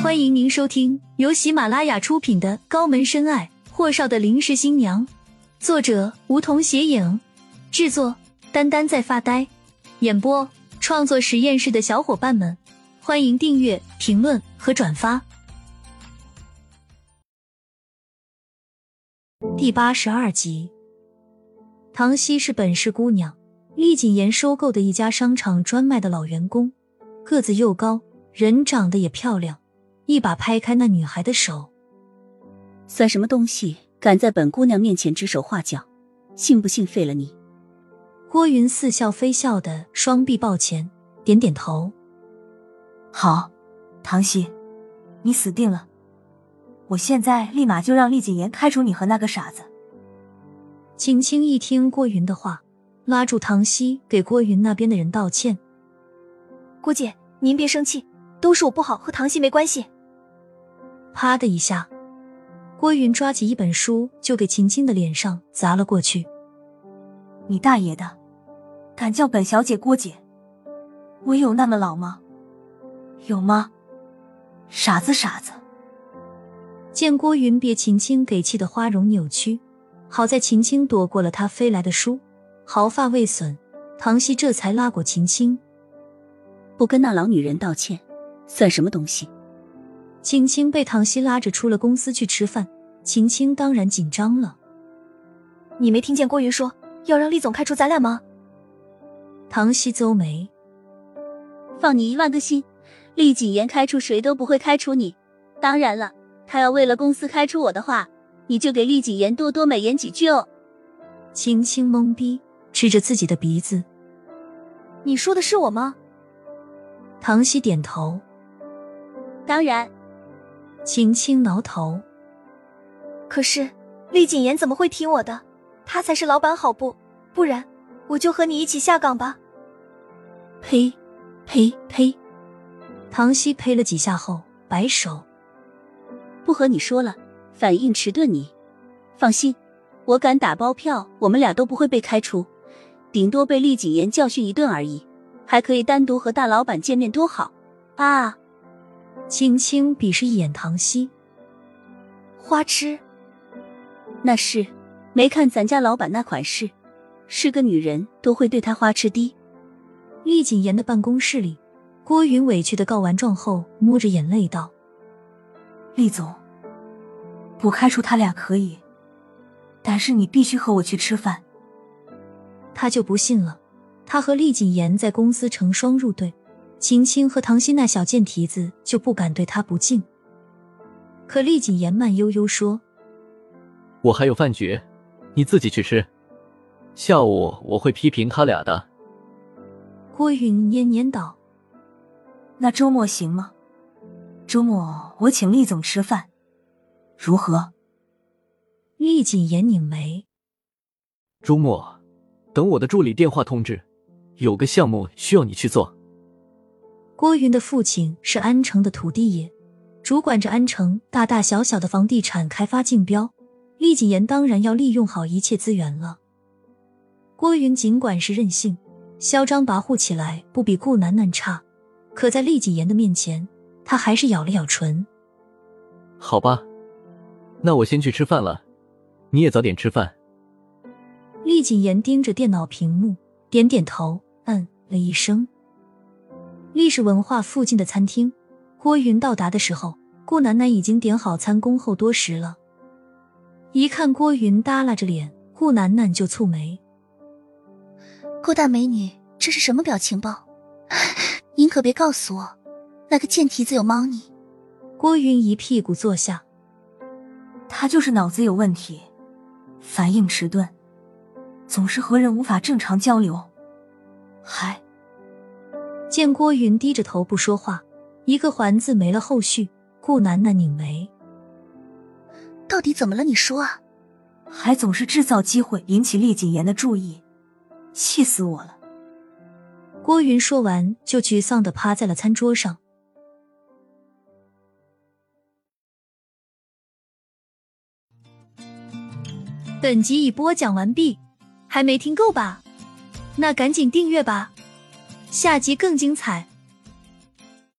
欢迎您收听由喜马拉雅出品的《高门深爱：霍少的临时新娘》，作者梧桐斜影，制作丹丹在发呆，演播创作实验室的小伙伴们，欢迎订阅、评论和转发。第八十二集，唐熙是本市姑娘，厉谨言收购的一家商场专卖的老员工，个子又高，人长得也漂亮。一把拍开那女孩的手，算什么东西？敢在本姑娘面前指手画脚，信不信废了你？郭云似笑非笑的双臂抱前，点点头。好，唐熙，你死定了！我现在立马就让厉谨言开除你和那个傻子。青青一听郭云的话，拉住唐熙，给郭云那边的人道歉。郭姐，您别生气，都是我不好，和唐熙没关系。啪的一下，郭云抓起一本书就给秦青的脸上砸了过去。你大爷的，敢叫本小姐郭姐？我有那么老吗？有吗？傻子傻子！见郭云被秦青给气得花容扭曲，好在秦青躲过了他飞来的书，毫发未损。唐熙这才拉过秦青，不跟那老女人道歉，算什么东西？青青被唐熙拉着出了公司去吃饭，秦青当然紧张了。你没听见郭云说要让厉总开除咱俩吗？唐熙皱眉，放你一万个心，厉谨言开除谁都不会开除你。当然了，他要为了公司开除我的话，你就给厉谨言多多美言几句哦。青青懵逼，指着自己的鼻子，你说的是我吗？唐熙点头，当然。青青挠头，可是厉谨言怎么会听我的？他才是老板，好不？不然我就和你一起下岗吧。呸呸呸！唐熙呸了几下后，摆手，不和你说了，反应迟钝。你放心，我敢打包票，我们俩都不会被开除，顶多被厉谨言教训一顿而已，还可以单独和大老板见面，多好啊！青青鄙视一眼唐熙，花痴。那是没看咱家老板那款式，是个女人都会对他花痴的。厉谨言的办公室里，郭云委屈的告完状后，摸着眼泪道：“厉总，不开除他俩可以，但是你必须和我去吃饭。”他就不信了，他和厉谨言在公司成双入对。青青和唐熙那小贱蹄子就不敢对他不敬，可厉谨言慢悠悠说：“我还有饭局，你自己去吃。下午我会批评他俩的。”郭云念念道：“那周末行吗？周末我请厉总吃饭，如何？”厉谨言拧眉：“周末，等我的助理电话通知，有个项目需要你去做。”郭云的父亲是安城的土地爷，主管着安城大大小小的房地产开发竞标。厉谨言当然要利用好一切资源了。郭云尽管是任性、嚣张跋扈起来不比顾楠楠差，可在厉谨言的面前，他还是咬了咬唇。好吧，那我先去吃饭了，你也早点吃饭。厉谨言盯着电脑屏幕，点点头，嗯了一声。历史文化附近的餐厅，郭云到达的时候，顾楠楠已经点好餐，恭候多时了。一看郭云耷拉着脸，顾楠楠就蹙眉：“郭大美女，这是什么表情包？您可别告诉我，那个贱蹄子有猫腻。”郭云一屁股坐下：“他就是脑子有问题，反应迟钝，总是和人无法正常交流，还……”见郭云低着头不说话，一个环字没了后续。顾楠楠拧眉：“到底怎么了？你说啊！还总是制造机会引起厉谨言的注意，气死我了！”郭云说完，就沮丧的趴在了餐桌上。本集已播讲完毕，还没听够吧？那赶紧订阅吧！下集更精彩。